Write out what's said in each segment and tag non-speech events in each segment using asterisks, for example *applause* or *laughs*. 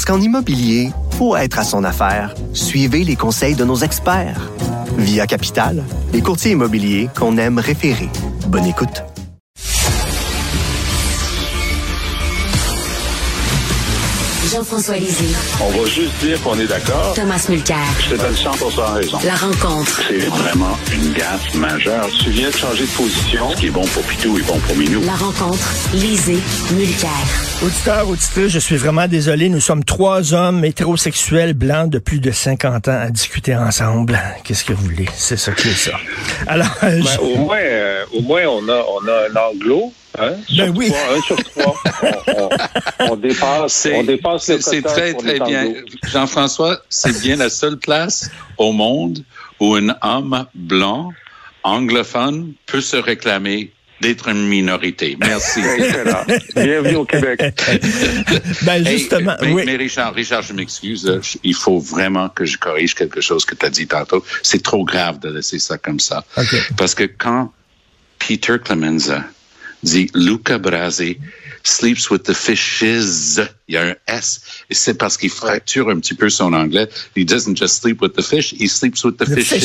Parce qu'en immobilier, pour être à son affaire, suivez les conseils de nos experts. Via Capital, les courtiers immobiliers qu'on aime référer. Bonne écoute. Jean-François Lisée, On va juste dire qu'on est d'accord. Thomas Mulcair. Je te donne 100 raison. La rencontre. C'est vraiment une gaffe majeure. Tu viens de changer de position. Ce qui est bon pour Pitou est bon pour Minou. La rencontre. Lisée. Mulcair. Auditeurs, auditrices, je suis vraiment désolé. Nous sommes trois hommes hétérosexuels blancs de plus de 50 ans à discuter ensemble. Qu'est-ce que vous voulez? C'est ça qui est ça. Alors, Ben, je- au, moins, euh, au moins, on a, on a un anglo. Hein, sur Ben oui. trois, un sur trois. on, on- on dépasse, C'est on dépasse le c'est- très, très les bien. Jean-François, c'est bien la seule place au monde où un homme blanc, anglophone, peut se réclamer d'être une minorité. Merci. *laughs* Excellent. Bienvenue au Québec. *laughs* ben Hey, justement, mais, oui. mais Richard, Richard, je m'excuse. euh, Il faut vraiment que je corrige quelque chose que tu as dit tantôt. C'est trop grave de laisser ça comme ça. Parce que quand Peter Clemenza dit Luca Brasi sleeps with the fishes, il y a un S, et c'est parce qu'il fracture un petit peu son anglais. He doesn't just sleep with the fish, he sleeps with the, The fishes.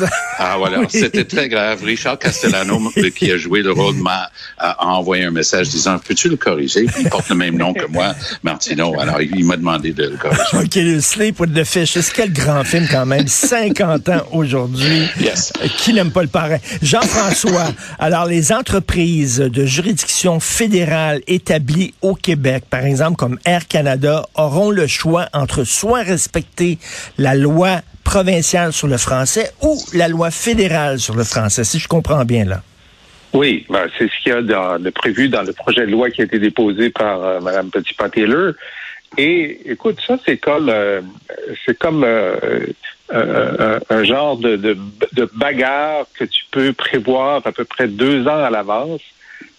fishes. Ah voilà, *laughs* Oui. c'était très grave. Richard Castellano, *laughs* qui a joué le rôle, m'a a envoyé un message disant peux-tu le corriger? Il porte le même nom que moi, Martino. Alors il, m'a demandé de le corriger. OK, le Sleep with the Fish. C'est quel grand film quand même. 50 ans aujourd'hui. Yes. Qui n'aime pas le parrain? Jean-François, alors les entreprises de juridiction fédérale établies au Québec, par exemple comme Air Canada, auront le choix entre soit respecter la loi provinciale sur le français ou la loi fédérale sur le français, si je comprends bien là. Oui, ben, c'est ce qu'il y a dans, prévu dans le projet de loi qui a été déposé par euh, Mme Petit-Taylor. Et écoute, ça, c'est comme, euh, euh, un, genre de bagarre que tu peux prévoir à peu près deux ans à l'avance.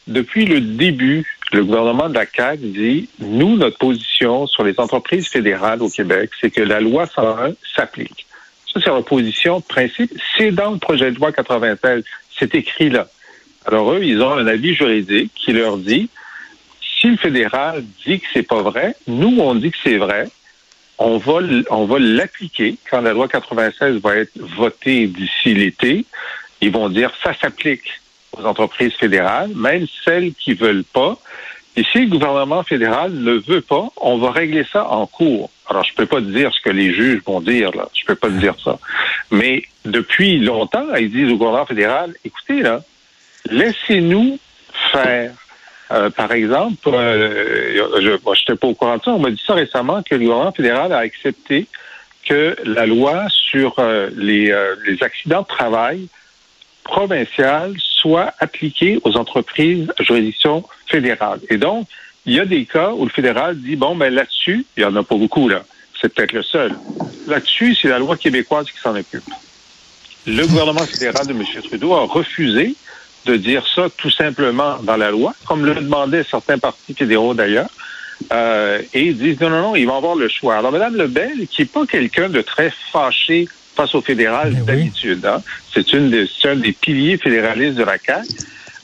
Depuis le début, le gouvernement de la CAQ dit, nous, notre position sur les entreprises fédérales au Québec, c'est que la loi 101 s'applique. Ça, c'est leur position de principe. C'est dans le projet de loi 96. C'est écrit là. Alors eux, ils ont un avis juridique qui leur dit si le fédéral dit que c'est pas vrai, nous on dit que c'est vrai, on va on va l'appliquer quand la loi 96 va être votée d'ici l'été. Ils vont dire ça s'applique aux entreprises fédérales, même celles qui veulent pas. Et si le gouvernement fédéral ne veut pas, on va régler ça en cours. Alors, je peux pas te dire ce que les juges vont dire, là. Je peux pas te dire ça. Mais depuis longtemps, ils disent au gouvernement fédéral, écoutez, là, laissez-nous faire. Euh, par exemple, euh, je n'étais pas au courant de ça, on m'a dit ça récemment que le gouvernement fédéral a accepté que la loi sur euh, les, euh, les accidents de travail provinciale soit appliquée aux entreprises à juridiction fédérale. Et donc, il y a des cas où le fédéral dit, bon, ben là-dessus, il y en a pas beaucoup, là. C'est peut-être le seul. Là-dessus, c'est la loi québécoise qui s'en occupe. Le gouvernement fédéral de M. Trudeau a refusé de dire ça tout simplement dans la loi, comme le demandaient certains partis fédéraux d'ailleurs. Euh, et ils disent non, non, non, ils vont avoir le choix. Alors, Mme Lebel, qui n'est pas quelqu'un de très fâché face au fédéral oui. d'habitude, hein, c'est une des, c'est un des piliers fédéralistes de la CAQ,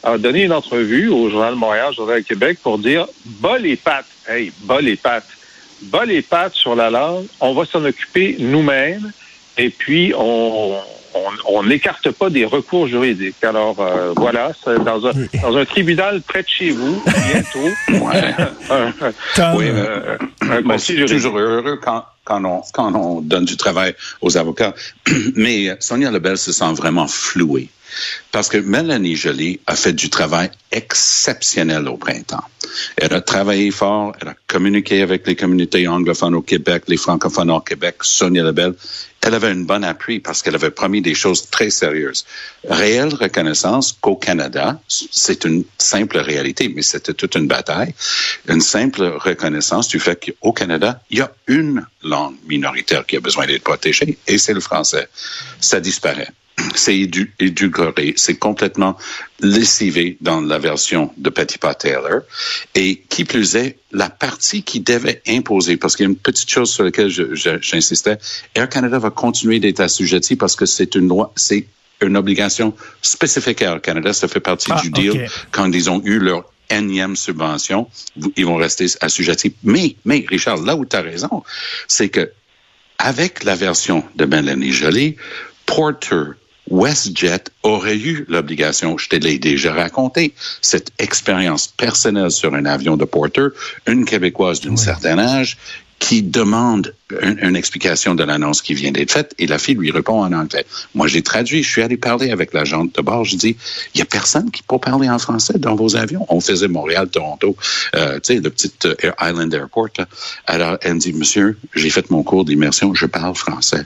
a donné une entrevue au Journal de Montréal, Journal de Québec, pour dire bas les pattes, hey, bas les pattes, bas les pattes sur la langue, on va s'en occuper nous-mêmes, et puis on on n'écarte pas des recours juridiques. Alors euh, voilà, c'est dans un, dans un tribunal près de chez vous, bientôt, Ouais. *laughs* Tom, Oui, euh, juridique. toujours heureux quand, quand, on, quand on donne du travail aux avocats. *clears throat* Mais euh, Sonia Lebel se sent vraiment flouée. Parce que Mélanie Joly a fait du travail exceptionnel au printemps. Elle a travaillé fort, elle a communiqué avec les communautés anglophones au Québec, les francophones au Québec, Sonia Lebel. Elle avait une bonne appui parce qu'elle avait promis des choses très sérieuses. Réelle reconnaissance qu'au Canada, c'est une simple réalité, mais c'était toute une bataille. Une simple reconnaissance du fait qu'au Canada, il y a une langue minoritaire qui a besoin d'être protégée et c'est le français. Ça disparaît c'est édulcoré, c'est complètement lessivé dans la version de Petit Pot Taylor. Et qui plus est, la partie qui devait imposer, parce qu'il y a une petite chose sur laquelle j'insistais, Air Canada va continuer d'être assujetti parce que c'est une loi, c'est une obligation spécifique à Air Canada. Ça fait partie Ah, du deal quand ils ont eu leur énième subvention. Ils vont rester assujettis. Mais, mais, Richard, là où tu as raison, c'est que avec la version de Mélanie Joly, Porter, WestJet aurait eu l'obligation, je te l'ai déjà raconté, cette expérience personnelle sur un avion de Porter, une Québécoise d'un certain âge, qui demande un- une explication de l'annonce qui vient d'être faite et la fille lui répond en anglais. Moi, j'ai traduit, je suis allé parler avec l'agente de bord, je dis, il y a personne qui peut parler en français dans vos avions. On faisait Montréal-Toronto, euh, tu sais, le petit euh, Island Airport. Alors, elle me dit, monsieur, j'ai fait mon cours d'immersion, je parle français.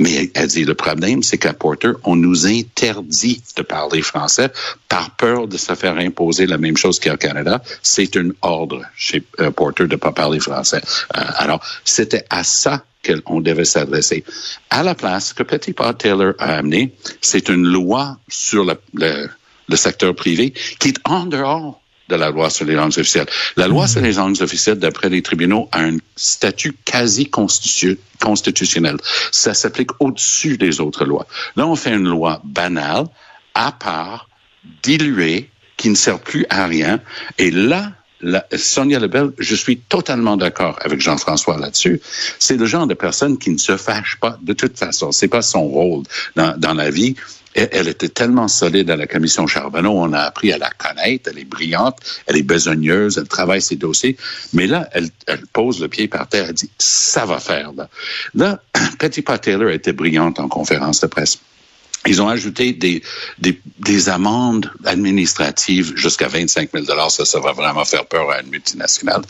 Mais elle dit, le problème, c'est qu'à Porter, on nous interdit de parler français par peur de se faire imposer la même chose qu'au Canada. C'est un ordre chez euh, Porter de ne pas parler français. Euh, alors, c'était à ça qu'on devait s'adresser. À la place, ce que Petit Pot Taylor a amené, c'est une loi sur le, secteur privé qui est en dehors de la loi sur les langues officielles. La loi sur les langues officielles, d'après les tribunaux, a un statut quasi constitu- constitutionnel. Ça s'applique au-dessus des autres lois. Là, on fait une loi banale, à part, diluée, qui ne sert plus à rien. Et là, Sonia Lebel, je suis totalement d'accord avec Jean-François là-dessus. C'est le genre de personne qui ne se fâche pas de toute façon. C'est pas son rôle dans, la vie. Elle, elle était tellement solide à la commission Charbonneau, on a appris à la connaître. Elle est brillante, elle est besogneuse, elle travaille ses dossiers. Mais là, elle, pose le pied par terre, elle dit ça va faire là. Là, Petit Pot Taylor était brillante en conférence de presse. Ils ont ajouté des, des, des amendes administratives jusqu'à 25 000 Ça, ça va vraiment faire peur à une multinationale.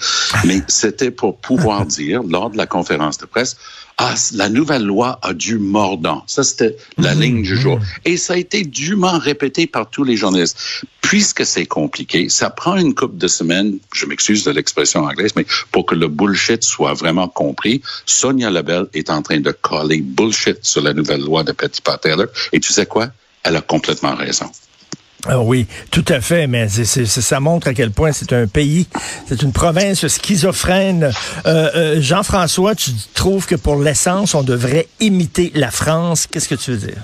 Mais c'était pour pouvoir *laughs* dire, lors de la conférence de presse, ah, la nouvelle loi a du mordant. Ça, c'était la ligne du jour. Et ça a été dûment répété par tous les journalistes. Puisque c'est compliqué, ça prend une couple de semaines, je m'excuse de l'expression anglaise, mais pour que le bullshit soit vraiment compris, Sonia Lebel est en train de coller bullshit sur la nouvelle loi de Petit Taylor. Et tu sais quoi? Elle a complètement raison. Ah oui, tout à fait, mais ça montre à quel point c'est un pays, c'est une province schizophrène. Euh, euh, Jean-François, tu trouves que pour l'essence, on devrait imiter la France. Qu'est-ce que tu veux dire?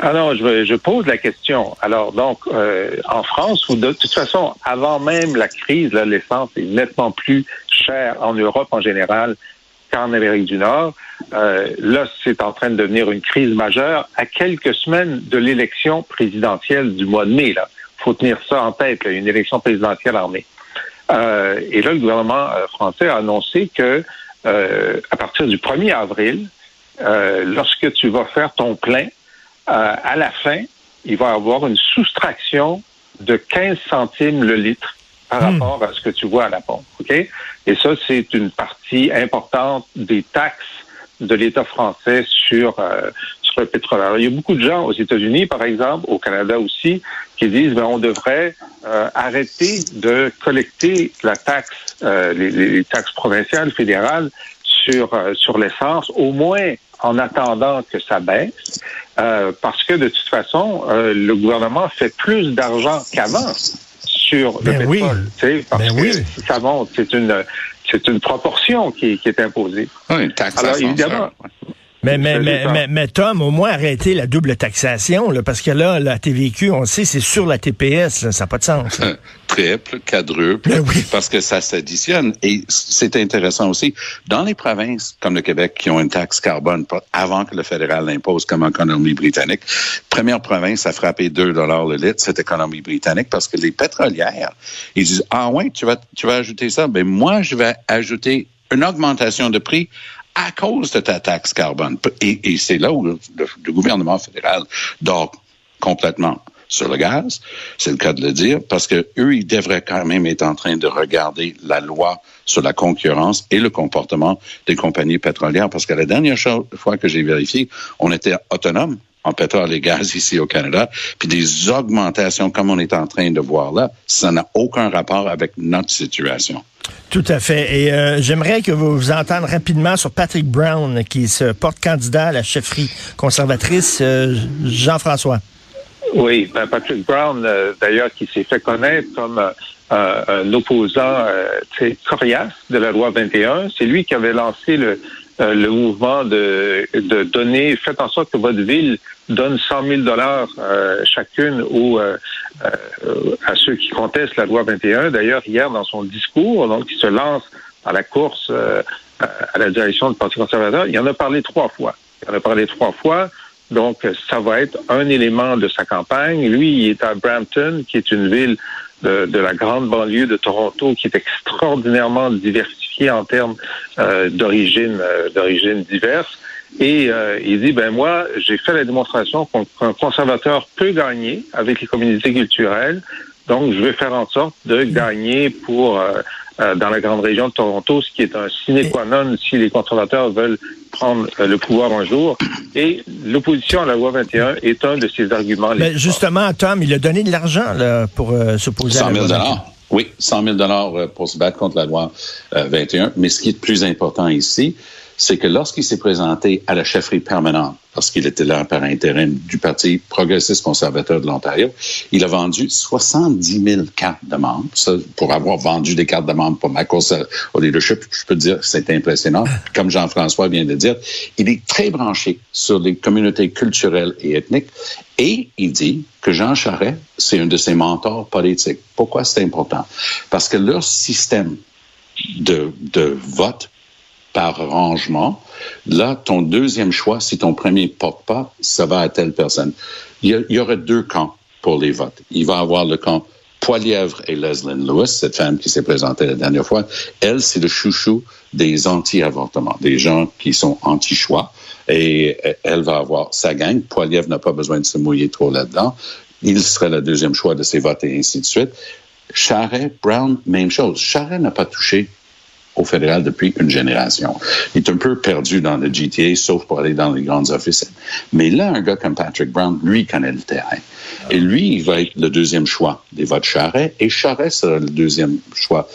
Alors, je, je pose la question. Alors, donc, euh, en France, ou de toute façon, avant même la crise, l'essence est nettement plus chère en Europe en général qu'en Amérique du Nord. Euh, là, c'est en train de devenir une crise majeure à quelques semaines de l'élection présidentielle du mois de mai. Là, faut tenir ça en tête. Là, une élection présidentielle en mai. Euh, et là, le gouvernement euh, français a annoncé que à partir du 1er avril, lorsque tu vas faire ton plein, à la fin, il va y avoir une soustraction de 15 centimes le litre par Hmm. rapport à ce que tu vois à la pompe. OK? Et ça, c'est une partie importante des taxes de l'État français sur, euh, sur le pétrole. Alors, il y a beaucoup de gens aux États-Unis, par exemple, au Canada aussi, qui disent ben, on devrait euh, arrêter de collecter la taxe, euh, les, les taxes provinciales, fédérales sur, sur l'essence, au moins en attendant que ça baisse, euh, parce que de toute façon, euh, le gouvernement fait plus d'argent qu'avant sur le Ben pétrole. oui. tu sais, Parce Ben que oui. si ça monte, c'est une c'est une proportion qui, qui est imposée. Oui, une taxe Alors, évidemment, Mais, mais, mais, mais, mais Tom, au moins arrêter la double taxation, là, parce que là, la TVQ, on sait, c'est sur la TPS, là, ça n'a pas de sens. *laughs* triple, quadruple, Ben oui. parce que ça s'additionne. Et c'est intéressant aussi. Dans les provinces comme le Québec qui ont une taxe carbone avant que le fédéral l'impose comme en Colombie-Britannique, première province à frapper 2 dollars le litre, c'était Colombie-Britannique parce que les pétrolières, ils disent, ah ouais, tu vas, tu vas ajouter ça. Ben moi, je vais ajouter une augmentation de prix à cause de ta taxe carbone. Et, c'est là où le, le gouvernement fédéral dort complètement. sur le gaz, c'est le cas de le dire, parce que eux, ils devraient quand même être en train de regarder la loi sur la concurrence et le comportement des compagnies pétrolières, parce que la dernière fois que j'ai vérifié, on était autonome en pétrole et gaz ici au Canada, puis des augmentations comme on est en train de voir là, ça n'a aucun rapport avec notre situation. Tout à fait. Et euh, j'aimerais que vous vous entendiez rapidement sur Patrick Brown, qui se porte candidat à la chefferie conservatrice. Euh, Jean-François. Oui, ben Patrick Brown, euh, d'ailleurs, qui s'est fait connaître comme un opposant très coriace de la loi 21. C'est lui qui avait lancé le, euh, le mouvement de, de donner, faites en sorte que votre ville donne 100 000 dollars euh, chacune ou euh, à ceux qui contestent la loi 21. D'ailleurs, hier, dans son discours, donc, il se lance à la course à la direction du Parti conservateur, il en a parlé trois fois. Il en a parlé trois fois. Donc, ça va être un élément de sa campagne. Lui, il est à Brampton, qui est une ville de, de la grande banlieue de Toronto, qui est extraordinairement diversifiée en termes euh, d'origine euh, d'origine diverse. Et euh, il dit, ben moi, j'ai fait la démonstration qu'un conservateur peut gagner avec les communautés culturelles. Donc, je vais faire en sorte de gagner pour dans la grande région de Toronto, ce qui est un sine qua non si les conservateurs veulent prendre le pouvoir un jour. Et l'opposition à la loi 21 est un de ces arguments. Mais justement, Tom, il a donné de l'argent pour s'opposer à la loi 21. Oui, 100 000 dollars euh, pour se battre contre la loi 21. Euh, Mais ce qui est le plus important ici, c'est que lorsqu'il s'est présenté à la chefferie permanente, parce qu'il était là par intérim du Parti progressiste conservateur de l'Ontario, il a vendu 70 000 cartes de membres. Ça, pour avoir vendu des cartes de membres pour ma course au leadership, je peux dire que c'est impressionnant. *laughs* Comme Jean-François vient de dire, il est très branché sur les communautés culturelles et ethniques et il dit que Jean Charest, c'est un de ses mentors politiques. Pourquoi c'est important? Parce que leur système de, de vote par rangement. Là, ton deuxième choix, si ton premier porte pas, ça va à telle personne. Il y, aurait deux camps pour les votes. Il va avoir le camp Poilièvre et Leslie Lewis, cette femme qui s'est présentée la dernière fois. Elle, c'est le chouchou des anti-avortements, des gens qui sont anti-choix. Et elle va avoir sa gang. Poilièvre n'a pas besoin de se mouiller trop là-dedans. Il serait le deuxième choix de ses votes et ainsi de suite. Charret, Brown, même chose. Charret n'a pas touché au fédéral depuis une génération. Il est un peu perdu dans le GTA, sauf pour aller dans les grandes offices. Mais là, un gars comme Patrick Brown, lui, connaît le terrain. Et lui, il va être le deuxième choix des votes Charret, et Charret sera le deuxième choix.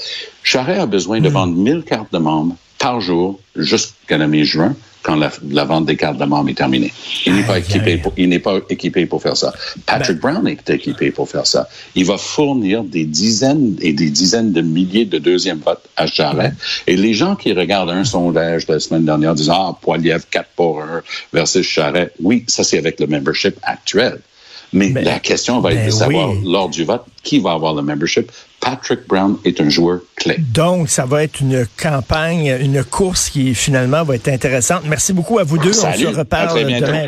Charret a besoin de hmm. vendre 1000 cartes de membres par jour jusqu'à la mi-juin quand la, vente des cartes de membres est terminée. Il n'est pas équipé pour, il n'est pas équipé pour faire ça. Patrick ben- Brown est équipé pour faire ça. Il va fournir des dizaines et des dizaines de milliers de deuxièmes votes à Charlotte. Et les gens qui regardent un sondage de la semaine dernière disant, ah, Poiliev 4 pour 1 versus Charret. Oui, ça c'est avec le membership actuel. Mais ben, la question va être de ben savoir lors du vote qui va avoir le membership? Patrick Brown est un joueur clé. Donc, ça va être une campagne, une course qui finalement va être intéressante. Merci beaucoup à vous deux. On se reparle demain.